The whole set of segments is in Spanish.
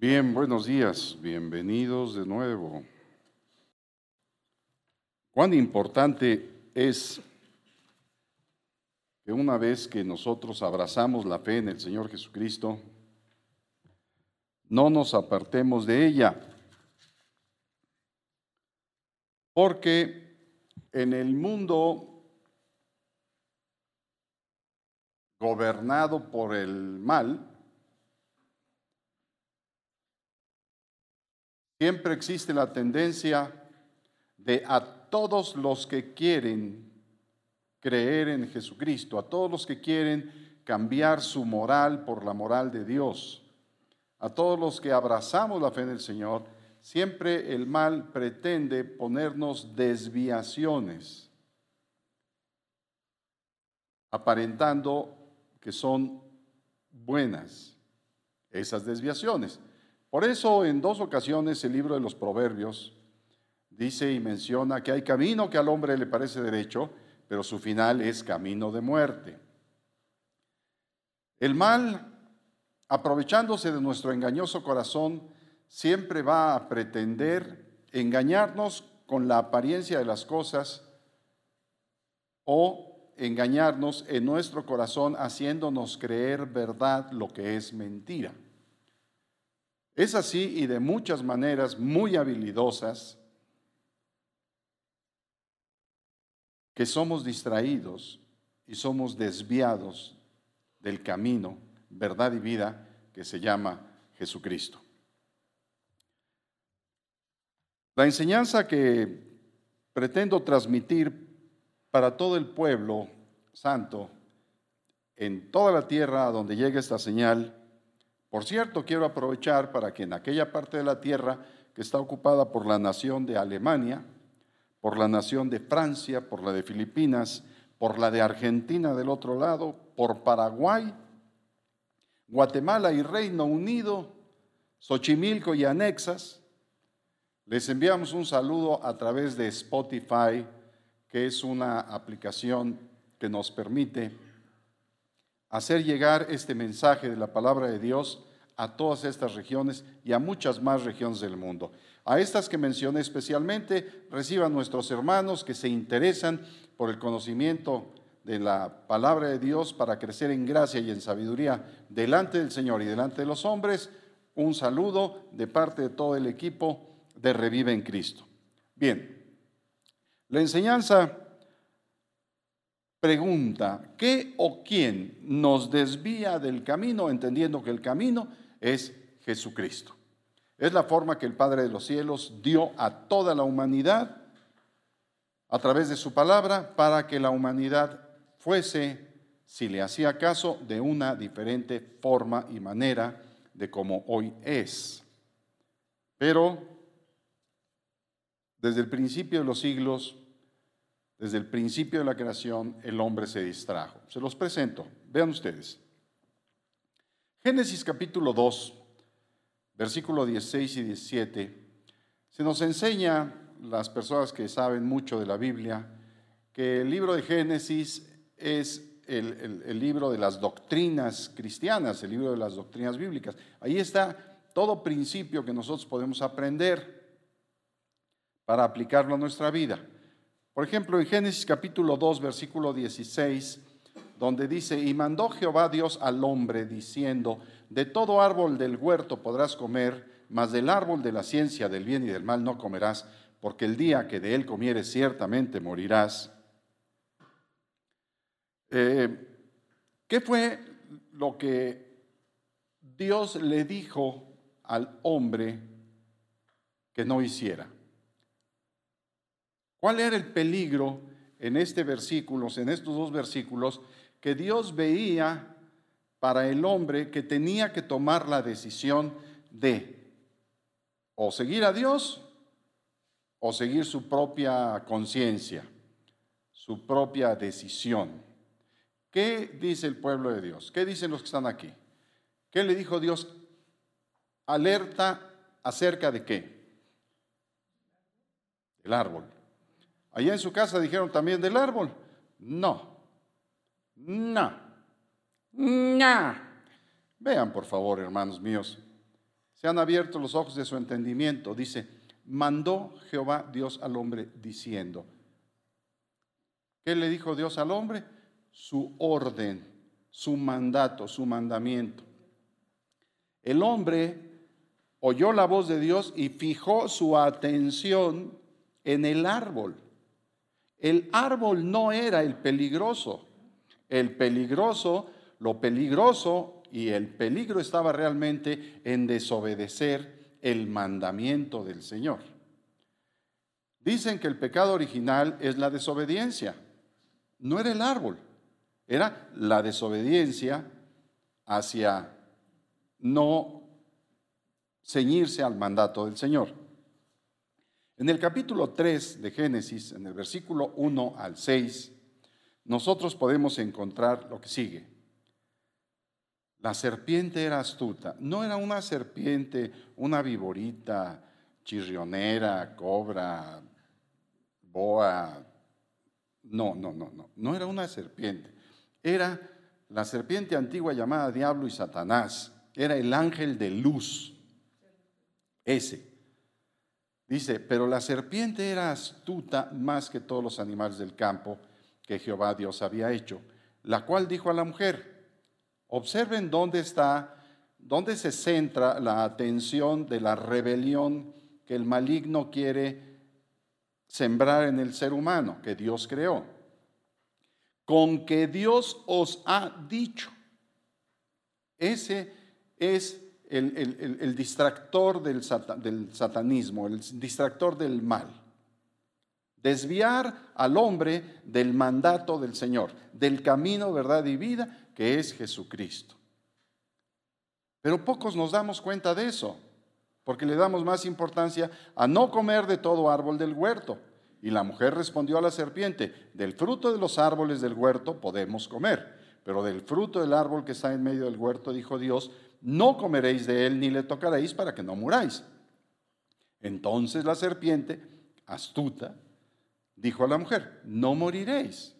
Bien, buenos días, bienvenidos de nuevo. Cuán importante es que una vez que nosotros abrazamos la fe en el Señor Jesucristo, no nos apartemos de ella, porque en el mundo gobernado por el mal, Siempre existe la tendencia de a todos los que quieren creer en Jesucristo, a todos los que quieren cambiar su moral por la moral de Dios, a todos los que abrazamos la fe en el Señor, siempre el mal pretende ponernos desviaciones, aparentando que son buenas esas desviaciones. Por eso en dos ocasiones el libro de los Proverbios dice y menciona que hay camino que al hombre le parece derecho, pero su final es camino de muerte. El mal, aprovechándose de nuestro engañoso corazón, siempre va a pretender engañarnos con la apariencia de las cosas o engañarnos en nuestro corazón haciéndonos creer verdad lo que es mentira. Es así y de muchas maneras muy habilidosas que somos distraídos y somos desviados del camino, verdad y vida que se llama Jesucristo. La enseñanza que pretendo transmitir para todo el pueblo santo en toda la tierra donde llegue esta señal por cierto, quiero aprovechar para que en aquella parte de la tierra que está ocupada por la nación de Alemania, por la nación de Francia, por la de Filipinas, por la de Argentina del otro lado, por Paraguay, Guatemala y Reino Unido, Xochimilco y anexas, les enviamos un saludo a través de Spotify, que es una aplicación que nos permite hacer llegar este mensaje de la palabra de Dios a todas estas regiones y a muchas más regiones del mundo. A estas que mencioné especialmente, reciban nuestros hermanos que se interesan por el conocimiento de la palabra de Dios para crecer en gracia y en sabiduría delante del Señor y delante de los hombres. Un saludo de parte de todo el equipo de Revive en Cristo. Bien, la enseñanza pregunta, ¿qué o quién nos desvía del camino, entendiendo que el camino es Jesucristo? Es la forma que el Padre de los cielos dio a toda la humanidad a través de su palabra para que la humanidad fuese, si le hacía caso, de una diferente forma y manera de como hoy es. Pero desde el principio de los siglos, desde el principio de la creación, el hombre se distrajo. Se los presento. Vean ustedes. Génesis capítulo 2, versículo 16 y 17, se nos enseña, las personas que saben mucho de la Biblia, que el libro de Génesis es el, el, libro de las doctrinas cristianas, el libro de las doctrinas bíblicas. Ahí está todo principio que nosotros podemos aprender para aplicarlo a nuestra vida. Por ejemplo, en Génesis capítulo 2, versículo 16, donde dice, y mandó Jehová Dios al hombre diciendo, de todo árbol del huerto podrás comer, mas del árbol de la ciencia del bien y del mal no comerás, porque el día que de él comieres ciertamente morirás. Eh, ¿Qué fue lo que Dios le dijo al hombre que no hiciera? ¿Cuál era el peligro en este versículo, en estos dos versículos, que Dios veía para el hombre que tenía que tomar la decisión de o seguir a Dios o seguir su propia conciencia, su propia decisión? ¿Qué dice el pueblo de Dios? ¿Qué dicen los que están aquí? ¿Qué le dijo Dios? Alerta acerca de qué? El árbol. Allá en su casa dijeron también del árbol. No, no, no. Vean, por favor, hermanos míos, se han abierto los ojos de su entendimiento. Dice, mandó Jehová Dios al hombre diciendo, ¿qué le dijo Dios al hombre? Su orden, su mandato, su mandamiento. El hombre oyó la voz de Dios y fijó su atención en el árbol. El árbol no era el peligroso. El peligroso, lo peligroso y el peligro estaba realmente en desobedecer el mandamiento del Señor. Dicen que el pecado original es la desobediencia. No era el árbol, era la desobediencia hacia no ceñirse al mandato del Señor. En el capítulo 3 de Génesis, en el versículo 1 al 6, nosotros podemos encontrar lo que sigue. La serpiente era astuta. No era una serpiente, una viborita, chirrionera, cobra, boa. No, no, no, no. No era una serpiente. Era la serpiente antigua llamada Diablo y Satanás. Era el ángel de luz. Ese. Dice, pero la serpiente era astuta más que todos los animales del campo que Jehová Dios había hecho, la cual dijo a la mujer, Observen dónde está, dónde se centra la atención de la rebelión que el maligno quiere sembrar en el ser humano, que Dios creó. Con que Dios os ha dicho. Ese es el, distractor del, del satanismo, el distractor del mal. Desviar al hombre del mandato del Señor, del camino, verdad y vida que es Jesucristo. Pero pocos nos damos cuenta de eso, porque le damos más importancia a no comer de todo árbol del huerto. Y la mujer respondió a la serpiente, del fruto de los árboles del huerto podemos comer, pero del fruto del árbol que está en medio del huerto, dijo Dios, no comeréis de él ni le tocaréis para que no muráis. Entonces la serpiente, astuta, dijo a la mujer, no moriréis.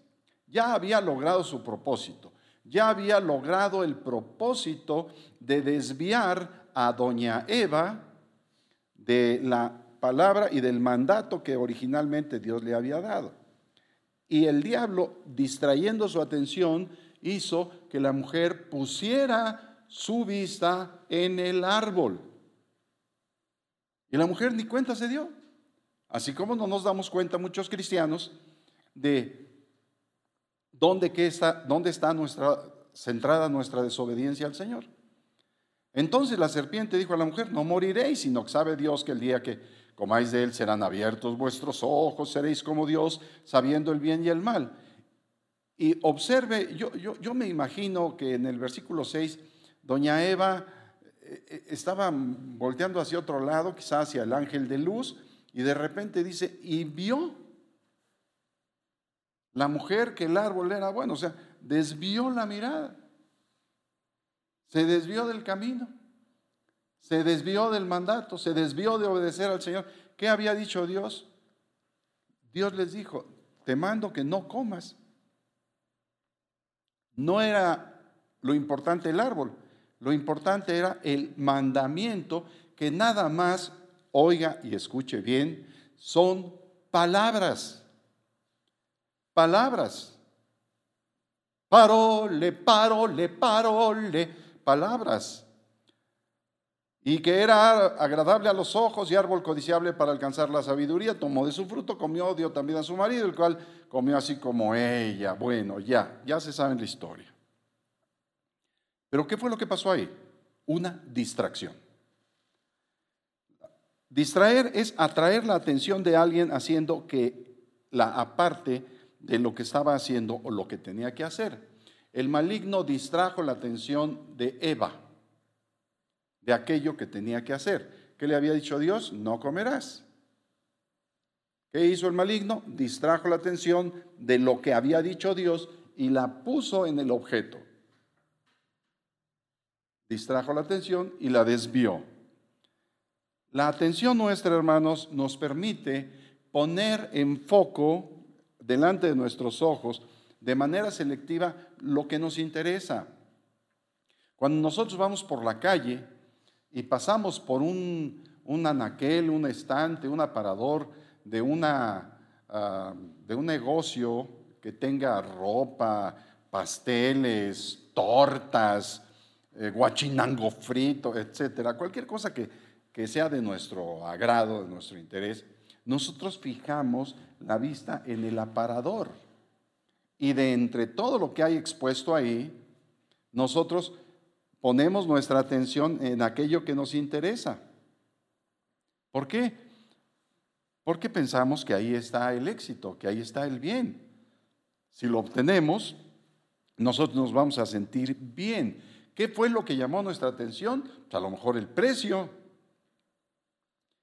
Ya había logrado su propósito ya había logrado el propósito de desviar a doña Eva de la palabra y del mandato que originalmente Dios le había dado. Y el diablo, distrayendo su atención, hizo que la mujer pusiera su vista en el árbol. Y la mujer ni cuenta se dio. Así como no nos damos cuenta muchos cristianos de ¿Dónde, está, ¿Dónde está nuestra, centrada nuestra desobediencia al Señor? Entonces la serpiente dijo a la mujer, no moriréis, sino que sabe Dios que el día que comáis de él serán abiertos vuestros ojos, seréis como Dios, sabiendo el bien y el mal. Y observe, yo, yo, yo me imagino que en el versículo 6, doña Eva eh, eh, estaba volteando hacia otro lado, quizás hacia el ángel de luz, y de repente dice, y vio la mujer que el árbol era bueno, o sea, desvió la mirada, se desvió del camino, se desvió del mandato, se desvió de obedecer al Señor. ¿Qué había dicho Dios? Dios les dijo, te mando que no comas. No era lo importante el árbol, lo importante era el mandamiento que nada más, oiga y escuche bien, son palabras palabras. Parole, parole, parole, palabras. Y que era agradable a los ojos y árbol codiciable para alcanzar la sabiduría, tomó de su fruto, comió, dio también a su marido, el cual comió así como ella. Bueno, ya, ya se sabe la historia. Pero ¿qué fue lo que pasó ahí? Una distracción. Distraer es atraer la atención de alguien haciendo que la aparte de lo que estaba haciendo o lo que tenía que hacer. El maligno distrajo la atención de Eva de aquello que tenía que hacer. ¿Qué le había dicho Dios? No comerás. ¿Qué hizo el maligno? Distrajo la atención de lo que había dicho Dios y la puso en el objeto. Distrajo la atención y la desvió. La atención nuestra, hermanos, nos permite poner en foco delante de nuestros ojos de manera selectiva lo que nos interesa. Cuando nosotros vamos por la calle y pasamos por un, un anaquel, un estante, un aparador de, una, ah, de un negocio que tenga ropa, pasteles, tortas, eh, guachinango frito, etcétera, cualquier cosa que, que sea de nuestro agrado, de nuestro interés, nosotros fijamos la vista en el aparador. Y de entre todo lo que hay expuesto ahí, nosotros ponemos nuestra atención en aquello que nos interesa. ¿Por qué? Porque pensamos que ahí está el éxito, que ahí está el bien. Si lo obtenemos, nosotros nos vamos a sentir bien. ¿Qué fue lo que llamó nuestra atención? Pues a lo mejor el precio.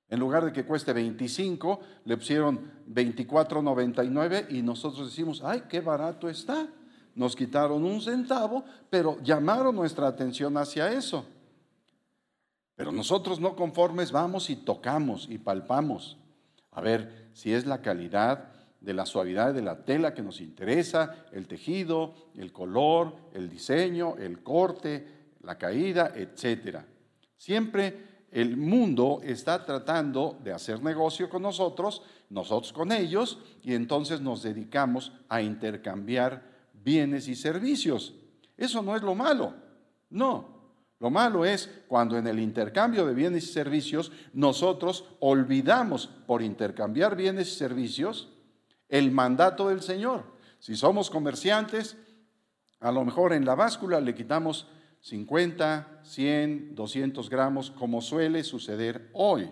En lugar de que cueste 25, le pusieron 24.99 y nosotros decimos, ay, qué barato está. Nos quitaron un centavo, pero llamaron nuestra atención hacia eso. Pero nosotros no conformes vamos y tocamos y palpamos a ver si es la calidad de la suavidad de la tela que nos interesa, el tejido, el color, el diseño, el corte, la caída, etc. Siempre el mundo está tratando de hacer negocio con nosotros, nosotros con ellos, y entonces nos dedicamos a intercambiar bienes y servicios. Eso no es lo malo, no. Lo malo es cuando en el intercambio de bienes y servicios nosotros olvidamos por intercambiar bienes y servicios el mandato del Señor. Si somos comerciantes, a lo mejor en la báscula le quitamos 50, 100, 200 gramos, como suele suceder hoy.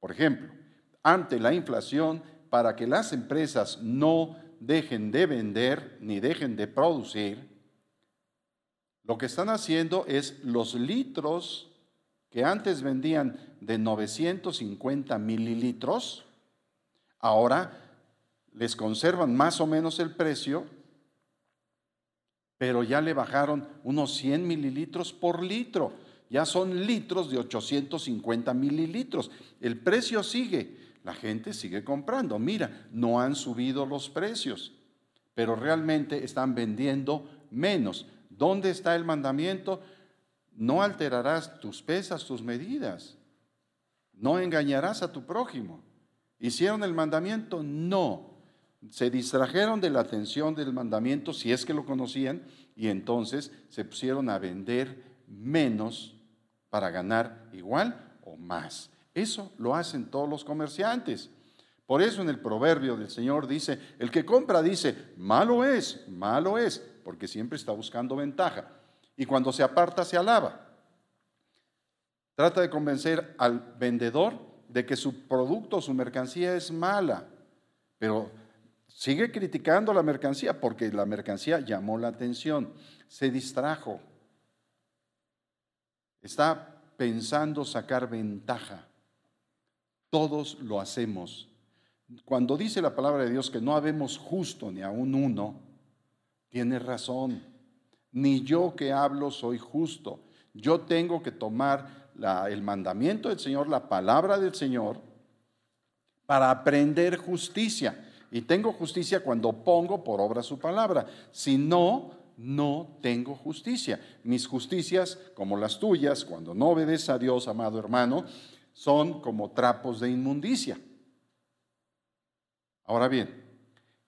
Por ejemplo, ante la inflación, para que las empresas no dejen de vender ni dejen de producir, lo que están haciendo es los litros que antes vendían de 950 mililitros, ahora les conservan más o menos el precio pero ya le bajaron unos 100 mililitros por litro. Ya son litros de 850 mililitros. El precio sigue, la gente sigue comprando. Mira, no han subido los precios, pero realmente están vendiendo menos. ¿Dónde está el mandamiento? No alterarás tus pesas, tus medidas. No engañarás a tu prójimo. ¿Hicieron el mandamiento? No se distrajeron de la atención del mandamiento, si es que lo conocían, y entonces se pusieron a vender menos para ganar igual o más. Eso lo hacen todos los comerciantes. Por eso en el proverbio del Señor dice, el que compra dice, malo es, malo es, porque siempre está buscando ventaja. Y cuando se aparta se alaba. Trata de convencer al vendedor de que su producto, su mercancía es mala, pero Sigue criticando la mercancía porque la mercancía llamó la atención, se distrajo, está pensando sacar ventaja. Todos lo hacemos. Cuando dice la palabra de Dios que no habemos justo ni a un uno, tiene razón. Ni yo que hablo soy justo. Yo tengo que tomar el mandamiento del Señor, la palabra del Señor, para aprender justicia. Y tengo justicia cuando pongo por obra su palabra. Si no, no tengo justicia. Mis justicias, como las tuyas, cuando no obedeces a Dios, amado hermano, son como trapos de inmundicia. Ahora bien,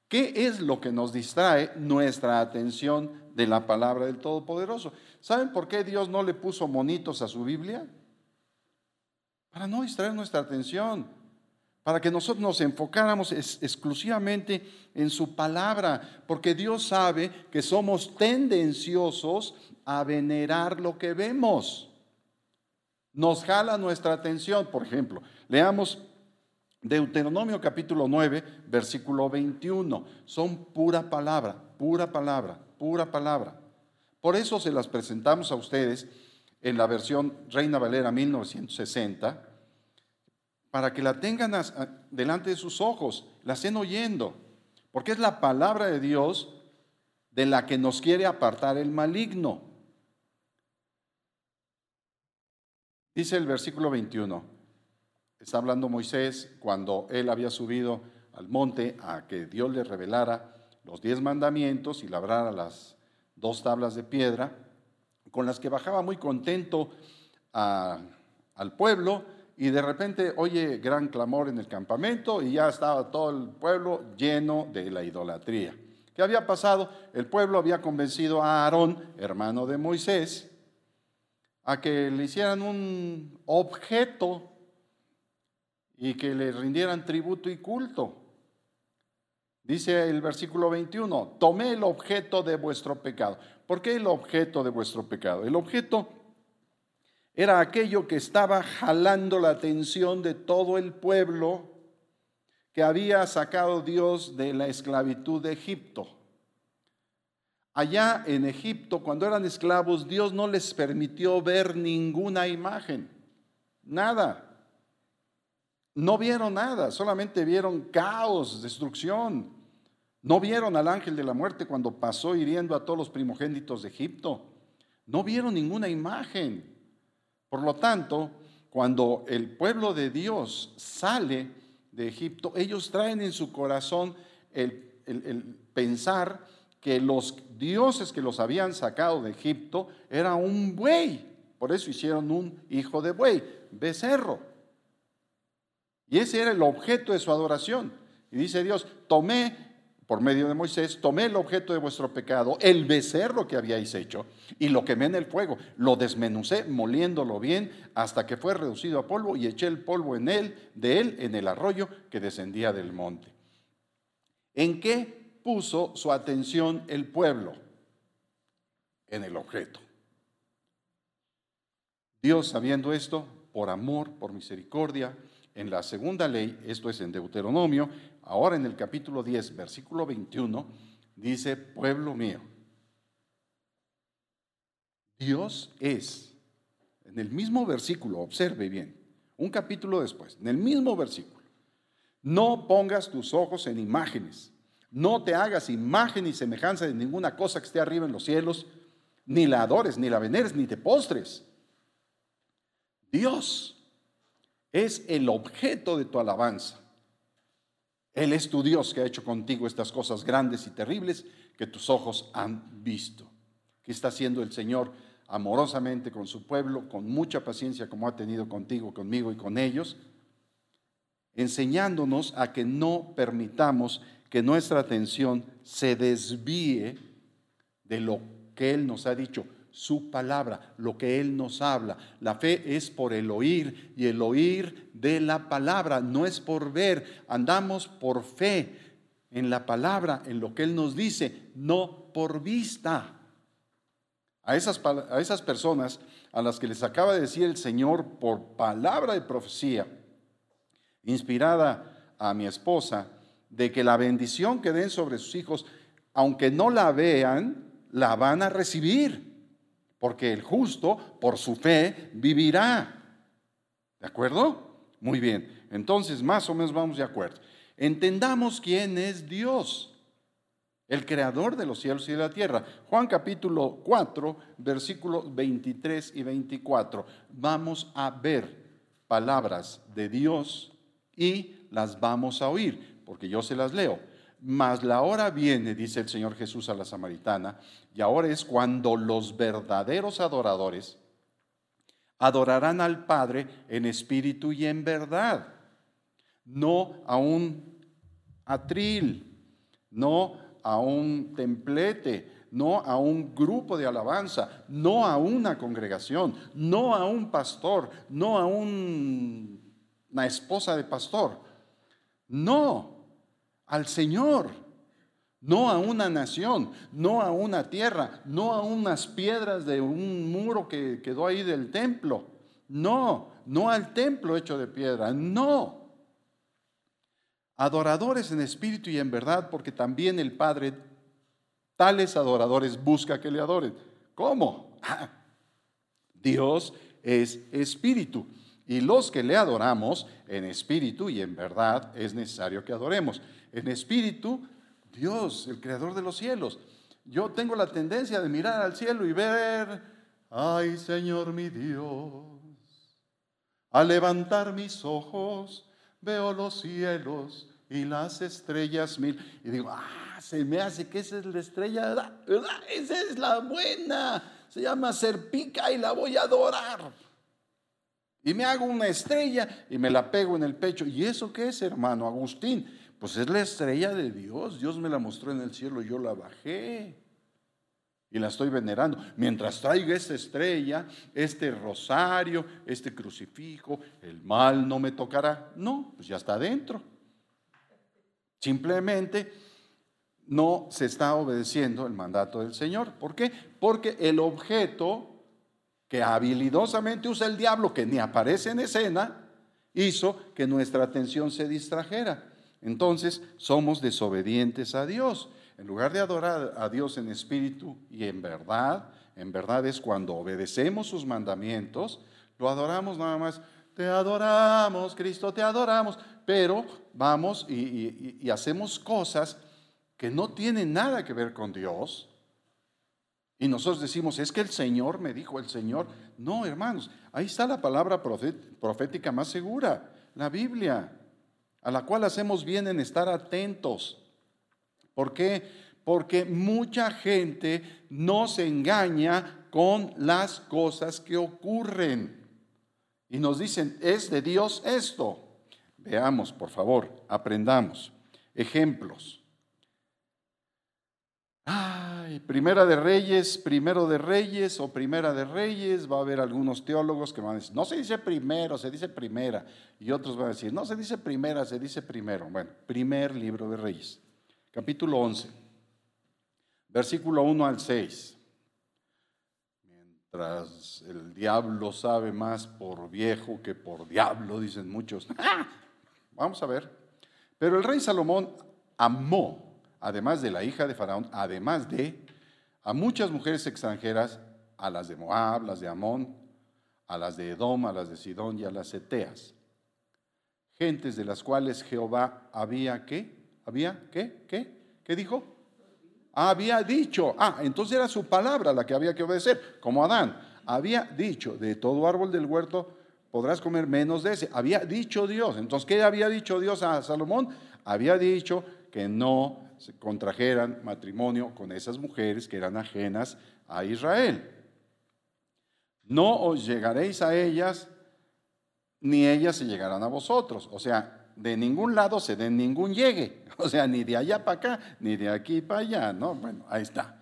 ¿qué es lo que nos distrae nuestra atención de la palabra del Todopoderoso? ¿Saben por qué Dios no le puso monitos a su Biblia? Para no distraer nuestra atención para que nosotros nos enfocáramos exclusivamente en su palabra, porque Dios sabe que somos tendenciosos a venerar lo que vemos. Nos jala nuestra atención, por ejemplo, leamos Deuteronomio capítulo 9, versículo 21. Son pura palabra, pura palabra, pura palabra. Por eso se las presentamos a ustedes en la versión Reina Valera 1960 para que la tengan delante de sus ojos, la estén oyendo, porque es la palabra de Dios de la que nos quiere apartar el maligno. Dice el versículo 21, está hablando Moisés cuando él había subido al monte a que Dios le revelara los diez mandamientos y labrara las dos tablas de piedra, con las que bajaba muy contento al pueblo y de repente oye gran clamor en el campamento y ya estaba todo el pueblo lleno de la idolatría. ¿Qué había pasado? El pueblo había convencido a Aarón, hermano de Moisés, a que le hicieran un objeto y que le rindieran tributo y culto. Dice el versículo 21, tomé el objeto de vuestro pecado. ¿Por qué el objeto de vuestro pecado? El objeto era aquello que estaba jalando la atención de todo el pueblo que había sacado Dios de la esclavitud de Egipto. Allá en Egipto, cuando eran esclavos, Dios no les permitió ver ninguna imagen, nada. No vieron nada, solamente vieron caos, destrucción. No vieron al ángel de la muerte cuando pasó hiriendo a todos los primogénitos de Egipto. No vieron ninguna imagen. Por lo tanto, cuando el pueblo de Dios sale de Egipto, ellos traen en su corazón el, pensar que los dioses que los habían sacado de Egipto era un buey. Por eso hicieron un hijo de buey, becerro. Y ese era el objeto de su adoración. Y dice Dios, tomé por medio de Moisés, tomé el objeto de vuestro pecado, el becerro que habíais hecho, y lo quemé en el fuego. Lo desmenucé, moliéndolo bien, hasta que fue reducido a polvo, y eché el polvo en él, de él, en el arroyo que descendía del monte. ¿En qué puso su atención el pueblo? En el objeto. Dios, sabiendo esto, por amor, por misericordia, en la segunda ley, esto es en Deuteronomio, Ahora en el capítulo 10, versículo 21, dice, pueblo mío, Dios es, en el mismo versículo, observe bien, un capítulo después, en el mismo versículo, no pongas tus ojos en imágenes, no te hagas imagen ni semejanza de ninguna cosa que esté arriba en los cielos, ni la adores, ni la veneres, ni te postres. Dios es el objeto de tu alabanza. Él es tu Dios que ha hecho contigo estas cosas grandes y terribles que tus ojos han visto. ¿Qué está haciendo el Señor amorosamente con su pueblo, con mucha paciencia como ha tenido contigo, conmigo y con ellos? Enseñándonos a que no permitamos que nuestra atención se desvíe de lo que Él nos ha dicho su palabra, lo que Él nos habla. La fe es por el oír y el oír de la palabra, no es por ver. Andamos por fe en la palabra, en lo que Él nos dice, no por vista. A esas, a esas personas a las que les acaba de decir el Señor por palabra de profecía, inspirada a mi esposa, de que la bendición que den sobre sus hijos, aunque no la vean, la van a recibir porque el justo por su fe vivirá. ¿De acuerdo? Muy bien, entonces más o menos vamos de acuerdo. Entendamos quién es Dios, el creador de los cielos y de la tierra. Juan capítulo 4, versículos 23 y 24. Vamos a ver palabras de Dios y las vamos a oír, porque yo se las leo. Mas la hora viene, dice el Señor Jesús a la samaritana, y ahora es cuando los verdaderos adoradores adorarán al Padre en espíritu y en verdad, no a un atril, no a un templete, no a un grupo de alabanza, no a una congregación, no a un pastor, no a una esposa de pastor. No, al Señor, no a una nación, no a una tierra, no a unas piedras de un muro que quedó ahí del templo. No, no al templo hecho de piedra, no. Adoradores en espíritu y en verdad, porque también el Padre tales adoradores busca que le adoren. ¿Cómo? Dios es espíritu. Y los que le adoramos en espíritu y en verdad es necesario que adoremos en espíritu, Dios, el creador de los cielos. Yo tengo la tendencia de mirar al cielo y ver, ay Señor mi Dios, al levantar mis ojos veo los cielos y las estrellas mil. Y digo, ah, se me hace que esa es la estrella, ¿verdad? Esa es la buena. Se llama Serpica y la voy a adorar. Y me hago una estrella y me la pego en el pecho. ¿Y eso qué es, hermano Agustín? Pues es la estrella de Dios. Dios me la mostró en el cielo, yo la bajé y la estoy venerando. Mientras traiga esta estrella, este rosario, este crucifijo, el mal no me tocará. No, pues ya está adentro. Simplemente no se está obedeciendo el mandato del Señor. ¿Por qué? Porque el objeto que habilidosamente usa el diablo, que ni aparece en escena, hizo que nuestra atención se distrajera. Entonces somos desobedientes a Dios. En lugar de adorar a Dios en espíritu y en verdad, en verdad es cuando obedecemos sus mandamientos, lo adoramos nada más. Te adoramos, Cristo, te adoramos. Pero vamos y, y hacemos cosas que no tienen nada que ver con Dios. Y nosotros decimos, es que el Señor me dijo, el Señor. No, hermanos, ahí está la palabra profética más segura, la Biblia a la cual hacemos bien en estar atentos. ¿Por qué? Porque mucha gente no se engaña con las cosas que ocurren. Y nos dicen, es de Dios esto. Veamos, por favor, aprendamos. Ejemplos. Ay, primera de Reyes, primero de Reyes o primera de Reyes, va a haber algunos teólogos que van a decir, no se dice primero, se dice primera. Y otros van a decir, no se dice primera, se dice primero. Bueno, primer libro de Reyes, capítulo 11, versículo 1 al 6. Mientras el diablo sabe más por viejo que por diablo, dicen muchos. Vamos a ver. Pero el rey Salomón amó además de la hija de Faraón, además de a muchas mujeres extranjeras, a las de Moab, las de Amón, a las de Edom, a las de Sidón y a las Eteas. Gentes de las cuales Jehová había qué? ¿Había qué? ¿Qué? ¿Qué dijo? Había dicho. Ah, entonces era su palabra la que había que obedecer, como Adán. Había dicho, de todo árbol del huerto podrás comer menos de ese. Había dicho Dios. Entonces, ¿qué había dicho Dios a Salomón? Había dicho que no contrajeran matrimonio con esas mujeres que eran ajenas a Israel. No os llegaréis a ellas, ni ellas se llegarán a vosotros. O sea, de ningún lado se den ningún llegue. O sea, ni de allá para acá, ni de aquí para allá, ¿no? Bueno, ahí está.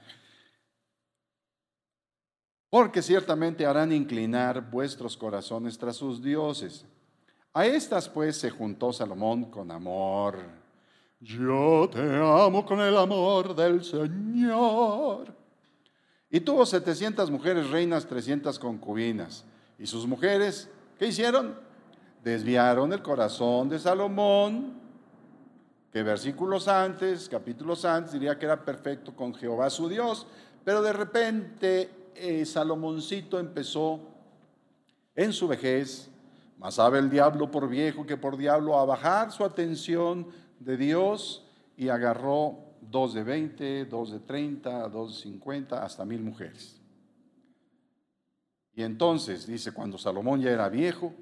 Porque ciertamente harán inclinar vuestros corazones tras sus dioses. A estas pues se juntó Salomón con amor yo te amo con el amor del Señor. Y tuvo 700 mujeres reinas, 300 concubinas. Y sus mujeres, ¿qué hicieron? Desviaron el corazón de Salomón, que versículos antes, capítulos antes, diría que era perfecto con Jehová su Dios. Pero de repente eh, Salomoncito empezó en su vejez, más sabe el diablo por viejo que por diablo, a bajar su atención de Dios y agarró dos de 20, dos de 30, dos de 50, hasta mil mujeres. Y entonces, dice, cuando Salomón ya era viejo,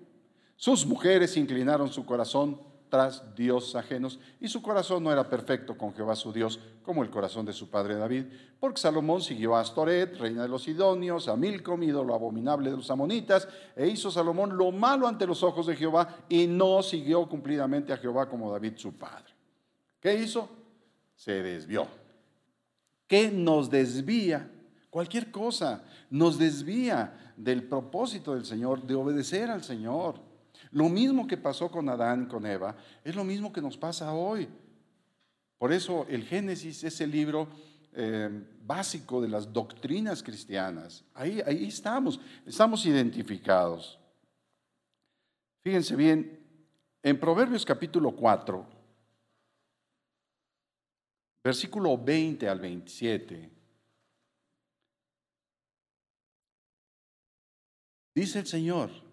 sus mujeres inclinaron su corazón tras dioses ajenos, y su corazón no era perfecto con Jehová su Dios, como el corazón de su padre David, porque Salomón siguió a Astoret, reina de los Sidonios, a Milcom, lo abominable de los amonitas, e hizo Salomón lo malo ante los ojos de Jehová, y no siguió cumplidamente a Jehová como David su padre. ¿Qué hizo? Se desvió. ¿Qué nos desvía? Cualquier cosa nos desvía del propósito del Señor, de obedecer al Señor. Lo mismo que pasó con Adán y con Eva, es lo mismo que nos pasa hoy. Por eso el Génesis es el libro eh, básico de las doctrinas cristianas. Ahí, ahí estamos, estamos identificados. Fíjense bien, en Proverbios capítulo 4, versículo 20 al 27, dice el Señor,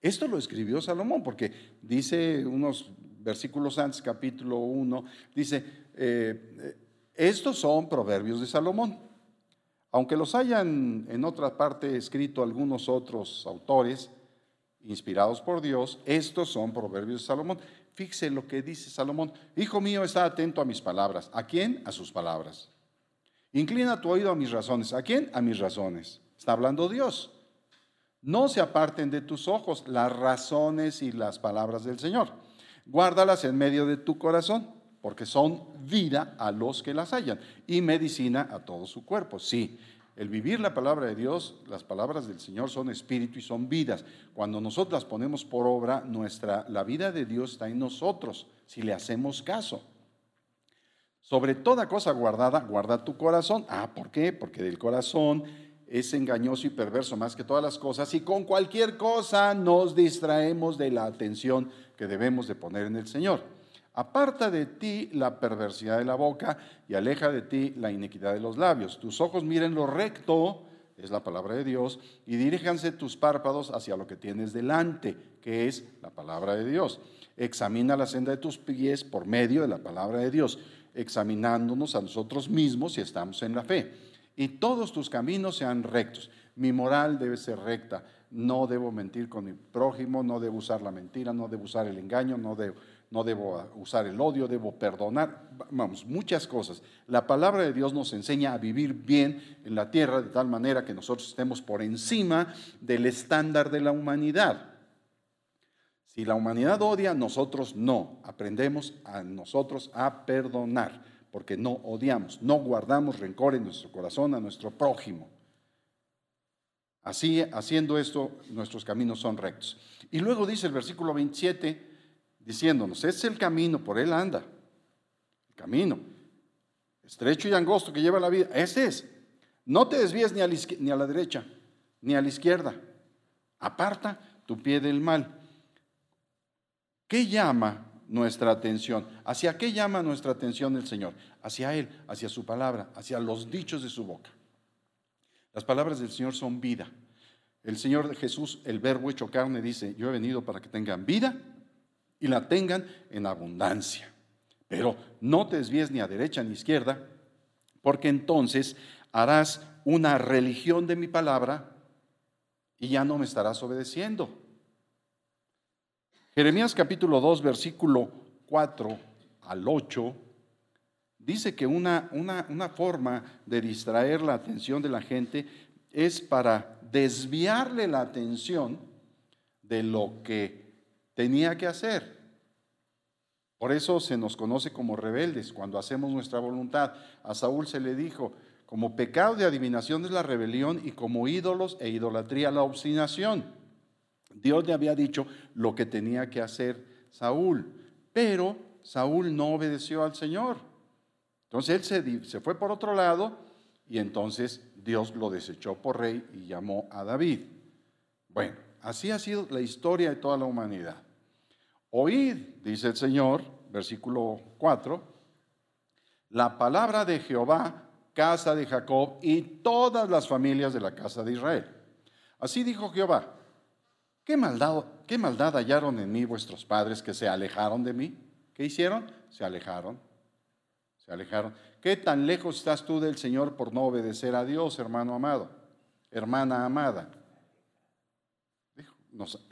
esto lo escribió Salomón porque dice unos versículos antes, capítulo 1, dice, eh, estos son proverbios de Salomón. Aunque los hayan en otra parte escrito algunos otros autores inspirados por Dios, estos son proverbios de Salomón. Fíjese lo que dice Salomón. Hijo mío, está atento a mis palabras. ¿A quién? A sus palabras. Inclina tu oído a mis razones. ¿A quién? A mis razones. Está hablando Dios. No se aparten de tus ojos las razones y las palabras del Señor. Guárdalas en medio de tu corazón, porque son vida a los que las hallan y medicina a todo su cuerpo. Sí, el vivir la palabra de Dios, las palabras del Señor son espíritu y son vidas. Cuando nosotros las ponemos por obra, nuestra, la vida de Dios está en nosotros, si le hacemos caso. Sobre toda cosa guardada, guarda tu corazón. Ah, ¿por qué? Porque del corazón es engañoso y perverso más que todas las cosas y con cualquier cosa nos distraemos de la atención que debemos de poner en el Señor. Aparta de ti la perversidad de la boca y aleja de ti la iniquidad de los labios. Tus ojos miren lo recto, es la palabra de Dios, y diríjanse tus párpados hacia lo que tienes delante, que es la palabra de Dios. Examina la senda de tus pies por medio de la palabra de Dios, examinándonos a nosotros mismos si estamos en la fe. Y todos tus caminos sean rectos. Mi moral debe ser recta. No debo mentir con mi prójimo, no debo usar la mentira, no debo usar el engaño, no debo no debo usar el odio, debo perdonar, vamos, muchas cosas. La palabra de Dios nos enseña a vivir bien en la tierra de tal manera que nosotros estemos por encima del estándar de la humanidad. Si la humanidad odia, nosotros no. Aprendemos a nosotros a perdonar, porque no odiamos, no guardamos rencor en nuestro corazón a nuestro prójimo. Así, haciendo esto, nuestros caminos son rectos. Y luego dice el versículo 27, diciéndonos, es el camino, por él anda, el camino, estrecho y angosto que lleva la vida, ese es. No te desvíes ni a, la, ni a la derecha, ni a la izquierda. Aparta tu pie del mal. ¿Qué llama nuestra atención? ¿Hacia qué llama nuestra atención el Señor? Hacia Él, hacia su palabra, hacia los dichos de su boca. Las palabras del Señor son vida. El Señor Jesús, el verbo hecho carne, dice, yo he venido para que tengan vida y la tengan en abundancia. Pero no te desvíes ni a derecha ni a izquierda, porque entonces harás una religión de mi palabra y ya no me estarás obedeciendo. Jeremías capítulo 2, versículo 4 al 8, dice que una, una, una forma de distraer la atención de la gente es para desviarle la atención de lo que tenía que hacer. Por eso se nos conoce como rebeldes cuando hacemos nuestra voluntad. A Saúl se le dijo, como pecado de adivinación es la rebelión y como ídolos e idolatría la obstinación. Dios le había dicho lo que tenía que hacer Saúl, pero Saúl no obedeció al Señor. Entonces él se, se fue por otro lado y entonces Dios lo desechó por rey y llamó a David. Bueno, así ha sido la historia de toda la humanidad. Oíd, dice el Señor, versículo 4, la palabra de Jehová, casa de Jacob y todas las familias de la casa de Israel. Así dijo Jehová, ¿qué maldad, qué maldad hallaron en mí vuestros padres que se alejaron de mí? ¿Qué hicieron? Se alejaron, se alejaron. ¿Qué tan lejos estás tú del Señor por no obedecer a Dios, hermano amado, hermana amada?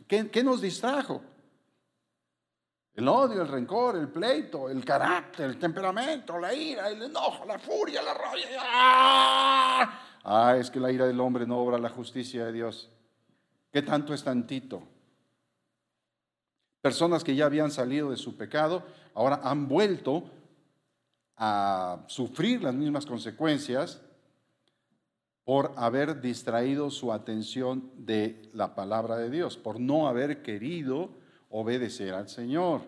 ¿Qué, qué nos distrajo? El odio, el rencor, el pleito, el carácter, el temperamento, la ira, el enojo, la furia, la rabia. ¡Ah! ah, es que la ira del hombre no obra la justicia de Dios. ¿Qué tanto es tantito? Personas que ya habían salido de su pecado, ahora han vuelto a sufrir las mismas consecuencias por haber distraído su atención de la palabra de Dios, por no haber querido obedecer al Señor.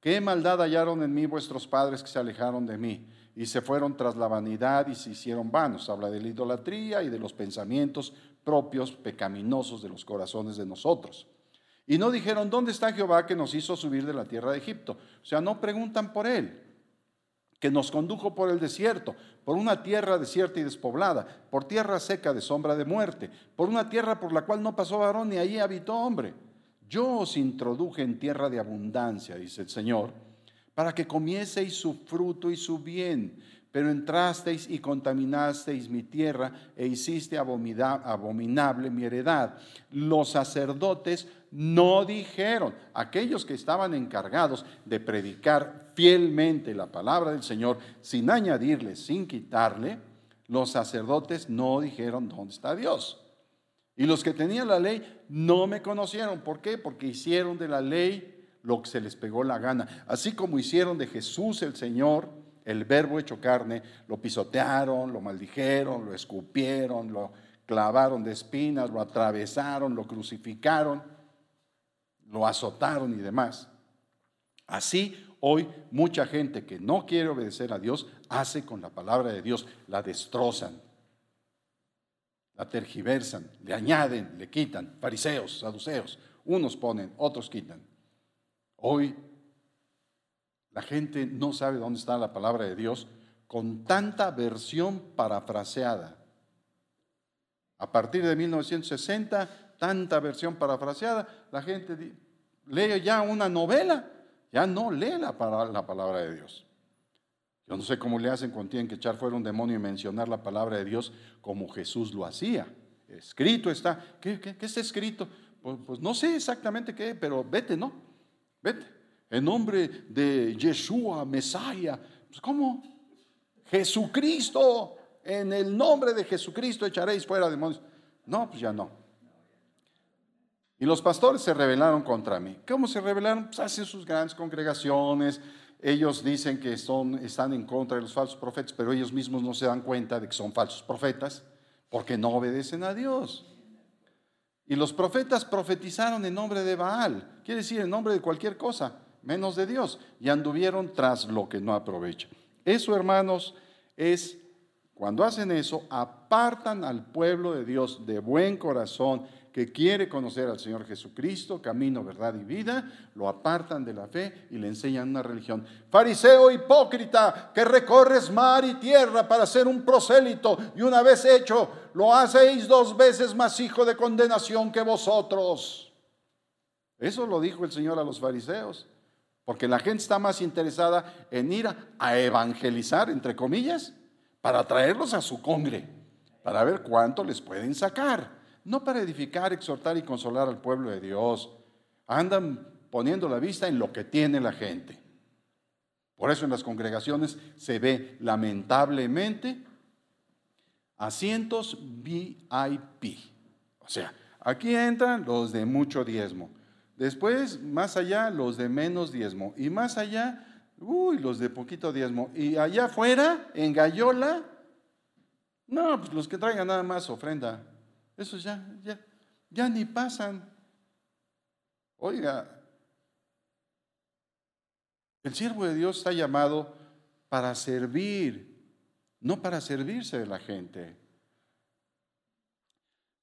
¿Qué maldad hallaron en mí vuestros padres que se alejaron de mí y se fueron tras la vanidad y se hicieron vanos? Habla de la idolatría y de los pensamientos propios pecaminosos de los corazones de nosotros. Y no dijeron, ¿dónde está Jehová que nos hizo subir de la tierra de Egipto? O sea, no preguntan por él, que nos condujo por el desierto, por una tierra desierta y despoblada, por tierra seca de sombra de muerte, por una tierra por la cual no pasó varón ni allí habitó hombre yo os introduje en tierra de abundancia, dice el Señor, para que comieseis su fruto y su bien, pero entrasteis y contaminasteis mi tierra e hiciste abominable mi heredad. Los sacerdotes no dijeron, aquellos que estaban encargados de predicar fielmente la palabra del Señor, sin añadirle, sin quitarle, los sacerdotes no dijeron, ¿dónde está Dios? Y los que tenían la ley no me conocieron. ¿Por qué? Porque hicieron de la ley lo que se les pegó la gana. Así como hicieron de Jesús el Señor, el verbo hecho carne, lo pisotearon, lo maldijeron, lo escupieron, lo clavaron de espinas, lo atravesaron, lo crucificaron, lo azotaron y demás. Así hoy mucha gente que no quiere obedecer a Dios hace con la palabra de Dios, la destrozan, la tergiversan, le añaden, le quitan, fariseos, saduceos, unos ponen, otros quitan. Hoy la gente no sabe dónde está la palabra de Dios con tanta versión parafraseada. A partir de 1960, tanta versión parafraseada, la gente lee ya una novela, ya no lee la, la palabra de Dios. Yo no sé cómo le hacen cuando tienen que echar fuera un demonio y mencionar la palabra de Dios como Jesús lo hacía. Escrito está. ¿Qué, está escrito? Pues, pues, no sé exactamente qué, pero vete, ¿no? Vete. En nombre de Yeshua, Mesaya. Pues, ¿Cómo? Jesucristo. En el nombre de Jesucristo echaréis fuera demonios. No, pues ya no. Y los pastores se rebelaron contra mí. ¿Cómo se rebelaron? Pues hacen sus grandes congregaciones, ellos dicen que son, están en contra de los falsos profetas, pero ellos mismos no se dan cuenta de que son falsos profetas porque no obedecen a Dios. Y los profetas profetizaron en nombre de Baal, quiere decir en nombre de cualquier cosa, menos de Dios, y anduvieron tras lo que no aprovecha. Eso, hermanos, es cuando hacen eso, apartan al pueblo de Dios de buen corazón que quiere conocer al Señor Jesucristo, camino, verdad y vida, lo apartan de la fe y le enseñan una religión. Fariseo hipócrita, que recorres mar y tierra para ser un prosélito y una vez hecho, lo hacéis dos veces más hijo de condenación que vosotros. Eso lo dijo el Señor a los fariseos, porque la gente está más interesada en ir a evangelizar, entre comillas, para traerlos a su congre, para ver cuánto les pueden sacar no para edificar, exhortar y consolar al pueblo de Dios. Andan poniendo la vista en lo que tiene la gente. Por eso en las congregaciones se ve lamentablemente asientos VIP. O sea, aquí entran los de mucho diezmo. Después, más allá, los de menos diezmo. Y más allá, uy, los de poquito diezmo. Y allá afuera, en Gallola, no, pues los que traigan nada más ofrenda. Esos ya, ya, ya ni pasan. Oiga, el siervo de Dios está llamado para servir, no para servirse de la gente.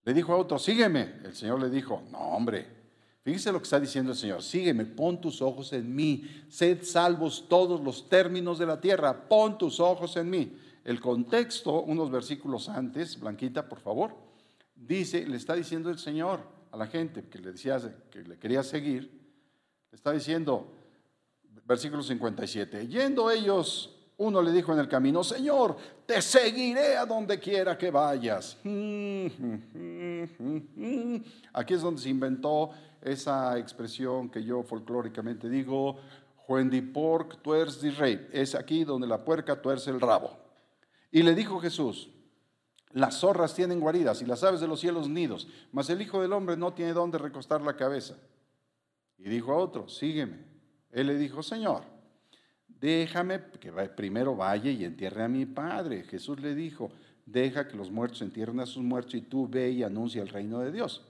Le dijo a otro, sígueme. El Señor le dijo, no hombre, Fíjese lo que está diciendo el Señor. Sígueme, pon tus ojos en mí. Sed salvos todos los términos de la tierra. Pon tus ojos en mí. El contexto, unos versículos antes, Blanquita, por favor dice, le está diciendo el Señor a la gente que le decía que le quería seguir, le está diciendo, versículo 57, yendo ellos, uno le dijo en el camino, Señor, te seguiré a donde quiera que vayas. Aquí es donde se inventó esa expresión que yo folclóricamente digo, Juendi pork tuerce rey. Es aquí donde la puerca tuerce el rabo. Y le dijo Jesús, las zorras tienen guaridas y las aves de los cielos nidos, mas el Hijo del Hombre no tiene dónde recostar la cabeza. Y dijo a otro, sígueme. Él le dijo, Señor, déjame que primero vaya y entierre a mi Padre. Jesús le dijo, deja que los muertos entierren a sus muertos y tú ve y anuncia el reino de Dios.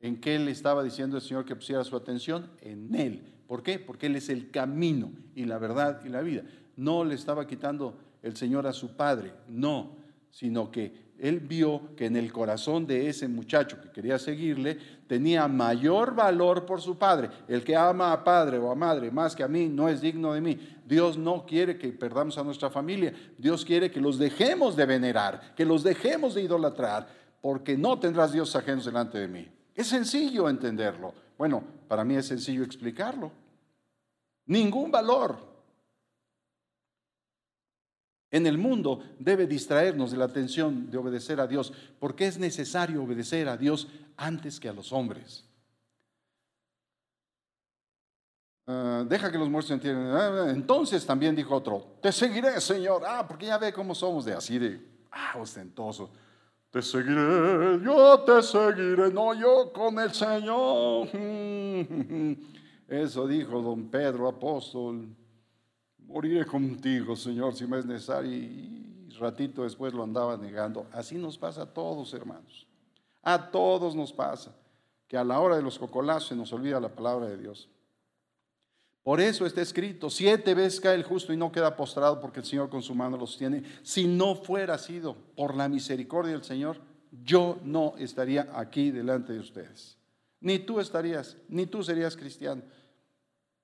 ¿En qué le estaba diciendo el Señor que pusiera su atención? En Él. ¿Por qué? Porque Él es el camino y la verdad y la vida. No le estaba quitando el Señor a su Padre, no sino que él vio que en el corazón de ese muchacho que quería seguirle tenía mayor valor por su padre. El que ama a padre o a madre más que a mí no es digno de mí. Dios no quiere que perdamos a nuestra familia. Dios quiere que los dejemos de venerar, que los dejemos de idolatrar, porque no tendrás Dios ajenos delante de mí. Es sencillo entenderlo. Bueno, para mí es sencillo explicarlo. Ningún valor en el mundo debe distraernos de la atención de obedecer a Dios, porque es necesario obedecer a Dios antes que a los hombres. Ah, deja que los muertos entiendan. Ah, entonces también dijo otro, te seguiré, Señor. Ah, porque ya ve cómo somos de así de ah, ostentoso. te seguiré, yo te seguiré, no yo con el Señor. Eso dijo don Pedro, apóstol. Moriré contigo, Señor, si me es necesario. Y ratito después lo andaba negando. Así nos pasa a todos, hermanos. A todos nos pasa que a la hora de los cocolazos se nos olvida la palabra de Dios. Por eso está escrito, siete veces cae el justo y no queda postrado porque el Señor con su mano los tiene. Si no fuera sido por la misericordia del Señor, yo no estaría aquí delante de ustedes. Ni tú estarías, ni tú serías cristiano.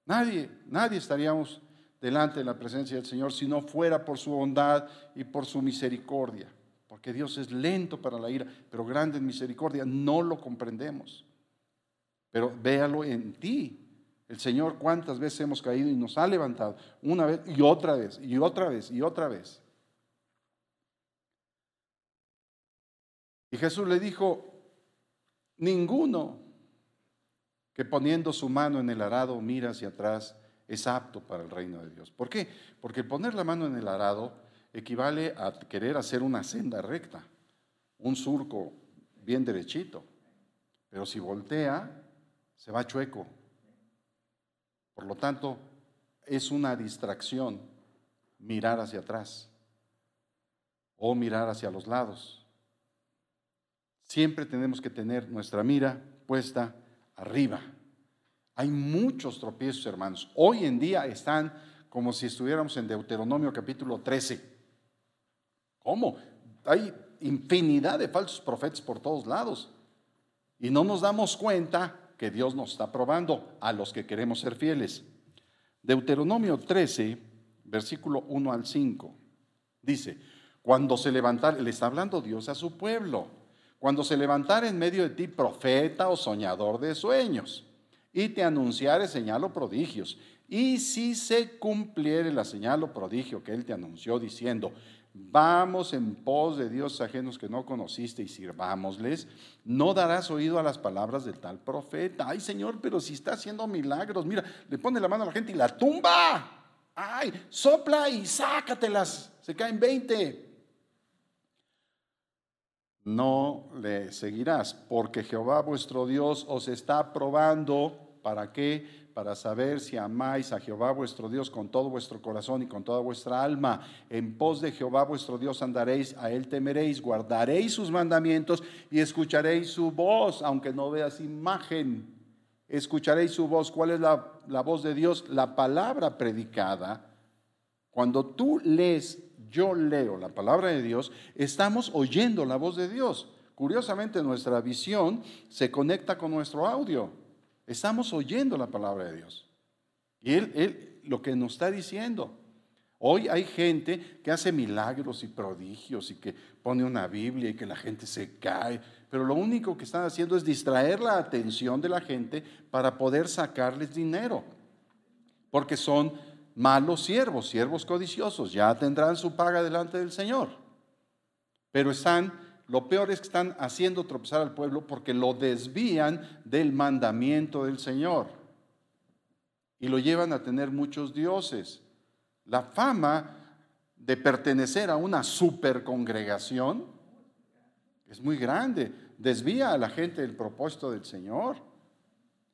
Nadie, nadie estaríamos delante de la presencia del Señor si no fuera por su bondad y por su misericordia. Porque Dios es lento para la ira, pero grande en misericordia. No lo comprendemos. Pero véalo en ti. El Señor cuántas veces hemos caído y nos ha levantado. Una vez y otra vez y otra vez y otra vez. Y Jesús le dijo, ninguno que poniendo su mano en el arado mira hacia atrás es apto para el reino de Dios. ¿Por qué? Porque poner la mano en el arado equivale a querer hacer una senda recta, un surco bien derechito. Pero si voltea, se va chueco. Por lo tanto, es una distracción mirar hacia atrás o mirar hacia los lados. Siempre tenemos que tener nuestra mira puesta arriba. Hay muchos tropiezos, hermanos. Hoy en día están como si estuviéramos en Deuteronomio capítulo 13. ¿Cómo? Hay infinidad de falsos profetas por todos lados. Y no nos damos cuenta que Dios nos está probando a los que queremos ser fieles. Deuteronomio 13, versículo 1 al 5, dice, cuando se levantara, le está hablando Dios a su pueblo, cuando se levantara en medio de ti profeta o soñador de sueños, y te anunciare señal o prodigios, y si se cumpliere la señal o prodigio que él te anunció diciendo, Vamos en pos de dioses ajenos que no conociste y sirvámosles. No darás oído a las palabras del tal profeta. Ay, Señor, pero si está haciendo milagros, mira, le pone la mano a la gente y la tumba. Ay, sopla y sácatelas. Se caen 20. No le seguirás, porque Jehová vuestro Dios os está probando. ¿Para qué? para saber si amáis a Jehová vuestro Dios con todo vuestro corazón y con toda vuestra alma. En pos de Jehová vuestro Dios andaréis, a él temeréis, guardaréis sus mandamientos y escucharéis su voz, aunque no veas imagen. Escucharéis su voz. ¿Cuál es la, la voz de Dios? La palabra predicada. Cuando tú lees, yo leo la palabra de Dios, estamos oyendo la voz de Dios. Curiosamente, nuestra visión se conecta con nuestro audio. Estamos oyendo la palabra de Dios. Y él, él lo que nos está diciendo. Hoy hay gente que hace milagros y prodigios y que pone una Biblia y que la gente se cae, pero lo único que están haciendo es distraer la atención de la gente para poder sacarles dinero, porque son malos siervos, siervos codiciosos, ya tendrán su paga delante del Señor, pero están lo peor es que están haciendo tropezar al pueblo porque lo desvían del mandamiento del Señor y lo llevan a tener muchos dioses. La fama de pertenecer a una supercongregación es muy grande, desvía a la gente del propósito del Señor.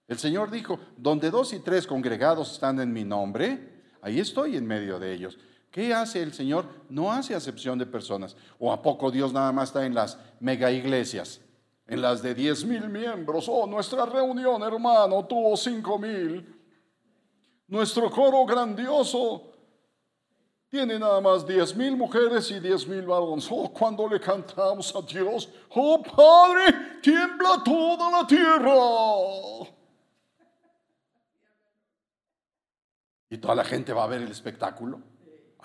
El Señor dijo, donde dos y tres congregados están en mi nombre, ahí estoy en medio de ellos. ¿Qué hace el Señor? No hace acepción de personas. ¿O a poco Dios nada más está en las mega iglesias? En las de 10 mil miembros. Oh, nuestra reunión, hermano, tuvo 5 mil. Nuestro coro grandioso tiene nada más 10 mil mujeres y 10 mil varones. Oh, cuando le cantamos a Dios, oh Padre, tiembla toda la tierra. Y toda la gente va a ver el espectáculo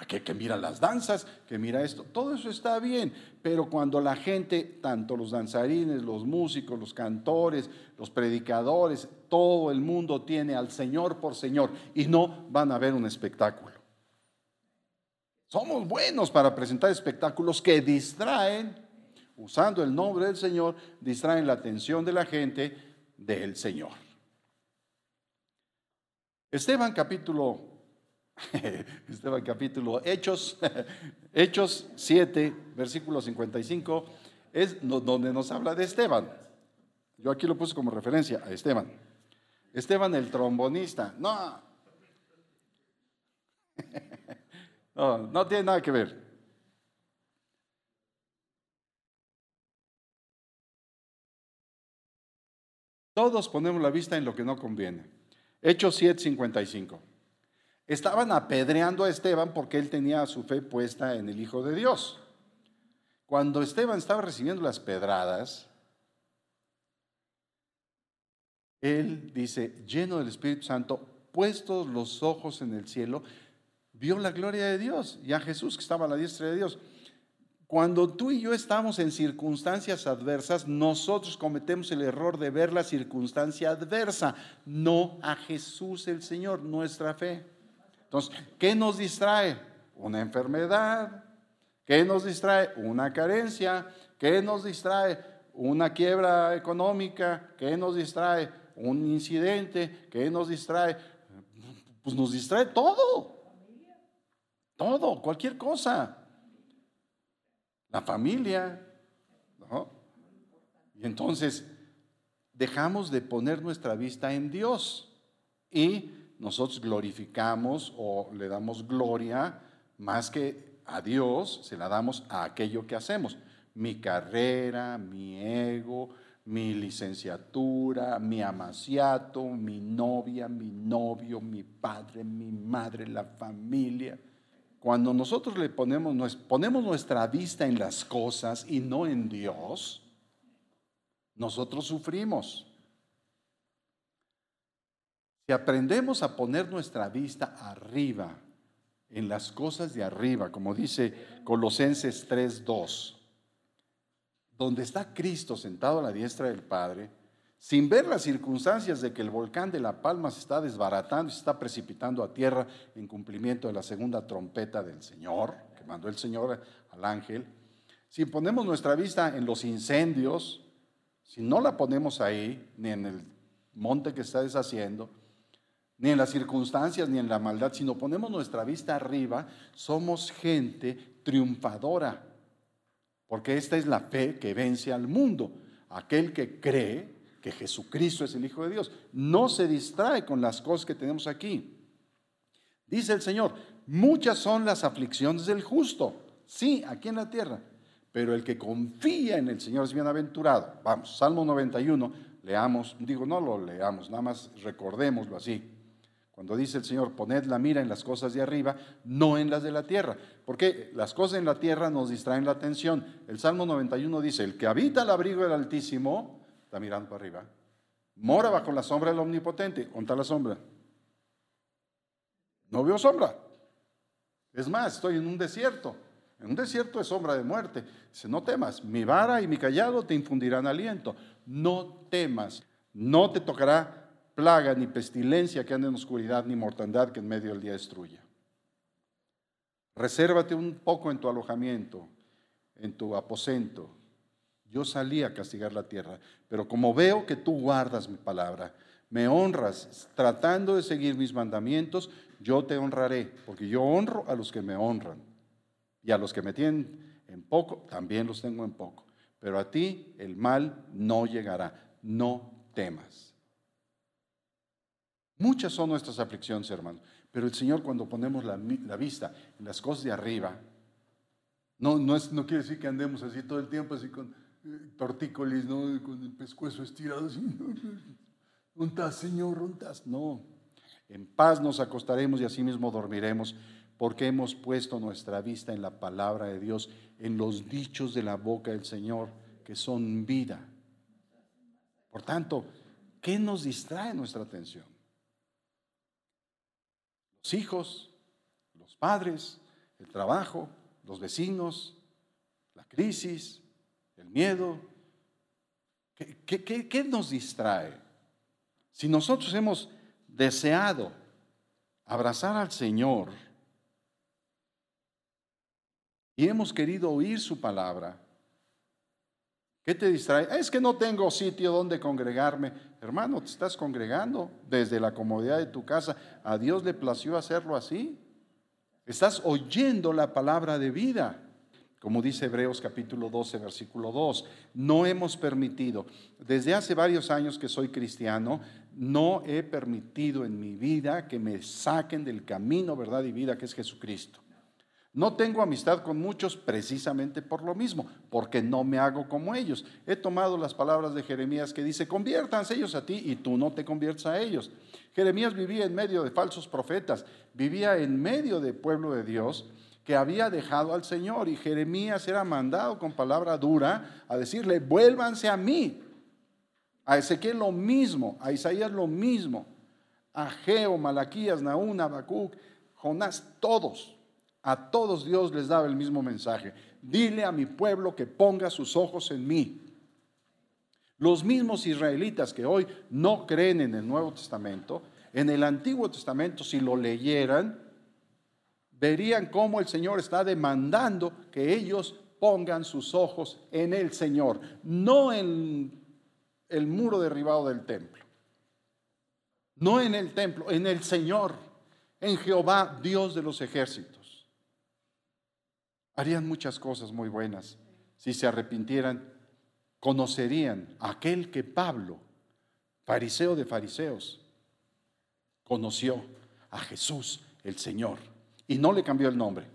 que, que mira las danzas, que mira esto, todo eso está bien, pero cuando la gente, tanto los danzarines, los músicos, los cantores, los predicadores, todo el mundo tiene al Señor por Señor y no van a ver un espectáculo. Somos buenos para presentar espectáculos que distraen, usando el nombre del Señor, distraen la atención de la gente del Señor. Esteban capítulo Esteban capítulo Hechos, Hechos 7, versículo 55. es donde nos habla de Esteban. Yo aquí lo puse como referencia a Esteban. Esteban el trombonista. No. No, no tiene nada que ver. Todos ponemos la vista en lo que no conviene. Hechos 7:55. Estaban apedreando a Esteban porque él tenía su fe puesta en el Hijo de Dios. Cuando Esteban estaba recibiendo las pedradas, él dice, lleno del Espíritu Santo, puestos los ojos en el cielo, vio la gloria de Dios y a Jesús que estaba a la diestra de Dios. Cuando tú y yo estamos en circunstancias adversas, nosotros cometemos el error de ver la circunstancia adversa, no a Jesús el Señor, nuestra fe. Entonces, ¿qué nos distrae? Una enfermedad. ¿Qué nos distrae? Una carencia. ¿Qué nos distrae? Una quiebra económica. ¿Qué nos distrae? Un incidente. ¿Qué nos distrae? Pues nos distrae todo. Todo, cualquier cosa. La familia. Y entonces dejamos de poner nuestra vista en Dios y nosotros glorificamos o le damos gloria más que a Dios, se la damos a aquello que hacemos. Mi carrera, mi ego, mi licenciatura, mi amaciato, mi novia, mi novio, mi padre, mi madre, la familia. Cuando nosotros le ponemos, ponemos nuestra vista en las cosas y no en Dios, nosotros sufrimos. Si aprendemos a poner nuestra vista arriba, en las cosas de arriba, como dice Colosenses 3:2, donde está Cristo sentado a la diestra del Padre, sin ver las circunstancias de que el volcán de La Palma se está desbaratando y se está precipitando a tierra en cumplimiento de la segunda trompeta del Señor, que mandó el Señor al ángel, si ponemos nuestra vista en los incendios, si no la ponemos ahí, ni en el monte que está deshaciendo, ni en las circunstancias, ni en la maldad, sino ponemos nuestra vista arriba, somos gente triunfadora, porque esta es la fe que vence al mundo, aquel que cree que Jesucristo es el Hijo de Dios, no se distrae con las cosas que tenemos aquí. Dice el Señor, muchas son las aflicciones del justo, sí, aquí en la tierra, pero el que confía en el Señor es bienaventurado. Vamos, Salmo 91, leamos, digo, no lo leamos, nada más recordémoslo así. Cuando dice el Señor, poned la mira en las cosas de arriba, no en las de la tierra. Porque las cosas en la tierra nos distraen la atención. El Salmo 91 dice, el que habita el abrigo del Altísimo, está mirando para arriba, mora bajo la sombra del Omnipotente. ¿Dónde la sombra? No veo sombra. Es más, estoy en un desierto. En un desierto es sombra de muerte. Dice, no temas, mi vara y mi callado te infundirán aliento. No temas, no te tocará plaga, ni pestilencia que ande en oscuridad, ni mortandad que en medio del día destruya. Resérvate un poco en tu alojamiento, en tu aposento. Yo salí a castigar la tierra, pero como veo que tú guardas mi palabra, me honras tratando de seguir mis mandamientos, yo te honraré, porque yo honro a los que me honran. Y a los que me tienen en poco, también los tengo en poco. Pero a ti el mal no llegará, no temas. Muchas son nuestras aflicciones, hermano. Pero el Señor cuando ponemos la, vista en las cosas de arriba, no, no, es, no quiere decir que andemos así todo el tiempo, así con eh, tortícolis, ¿no? con el pescuezo estirado, así. ¿Dónde Señor? ¿Dónde No. En paz nos acostaremos y así mismo dormiremos, porque hemos puesto nuestra vista en la palabra de Dios, en los dichos de la boca del Señor, que son vida. Por tanto, ¿qué nos distrae nuestra atención? Los hijos, los padres, el trabajo, los vecinos, la crisis, el miedo. ¿Qué, nos distrae? Si nosotros hemos deseado abrazar al Señor y hemos querido oír su palabra, ¿Qué te distrae? Es que no tengo sitio donde congregarme. Hermano, te estás congregando desde la comodidad de tu casa. A Dios le plació hacerlo así. Estás oyendo la palabra de vida. como dice Hebreos capítulo 12, versículo 2. No hemos permitido, desde hace varios años que soy cristiano, no he permitido en mi vida que me saquen del camino, verdad y vida que es Jesucristo. No tengo amistad con muchos precisamente por lo mismo, porque no me hago como ellos. He tomado las palabras de Jeremías que dice, conviértanse ellos a ti y tú no te conviertas a ellos. Jeremías vivía en medio de falsos profetas, vivía en medio del pueblo de Dios que había dejado al Señor y Jeremías era mandado con palabra dura a decirle, vuélvanse a mí. A Ezequiel lo mismo, a Isaías lo mismo, a Geo, Malaquías, Naún, Habacuc, Jonás, todos a todos Dios les daba el mismo mensaje. Dile a mi pueblo que ponga sus ojos en mí. Los mismos israelitas que hoy no creen en el Nuevo Testamento, en el Antiguo Testamento, si lo leyeran, verían cómo el Señor está demandando que ellos pongan sus ojos en el Señor, no en el muro derribado del templo, no en el templo, en el Señor, en Jehová, Dios de los ejércitos harían muchas cosas muy buenas. Si se arrepintieran, conocerían a aquel que Pablo, fariseo de fariseos, conoció a Jesús el Señor y no le cambió el nombre.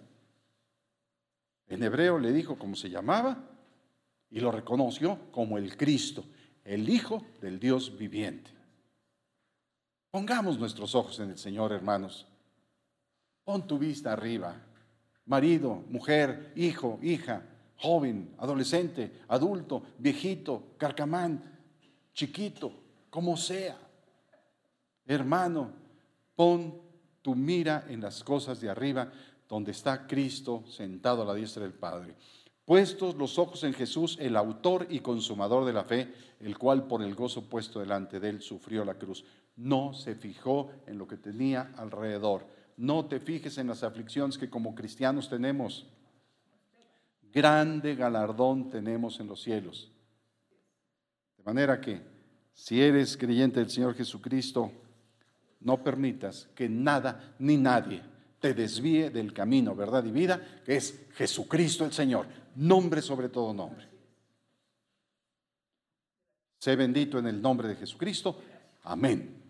En hebreo le dijo cómo se llamaba y lo reconoció como el Cristo, el Hijo del Dios viviente. Pongamos nuestros ojos en el Señor, hermanos. Pon tu vista arriba marido, mujer, hijo, hija, joven, adolescente, adulto, viejito, carcamán, chiquito, como sea. Hermano, pon tu mira en las cosas de arriba, donde está Cristo sentado a la diestra del Padre. Puestos los ojos en Jesús, el autor y consumador de la fe, el cual por el gozo puesto delante de él sufrió la cruz. No se fijó en lo que tenía alrededor no te fijes en las aflicciones que como cristianos tenemos. Grande galardón tenemos en los cielos. De manera que, si eres creyente del Señor Jesucristo, no permitas que nada ni nadie te desvíe del camino, verdad y vida, que es Jesucristo el Señor, nombre sobre todo nombre. Sé bendito en el nombre de Jesucristo. Amén.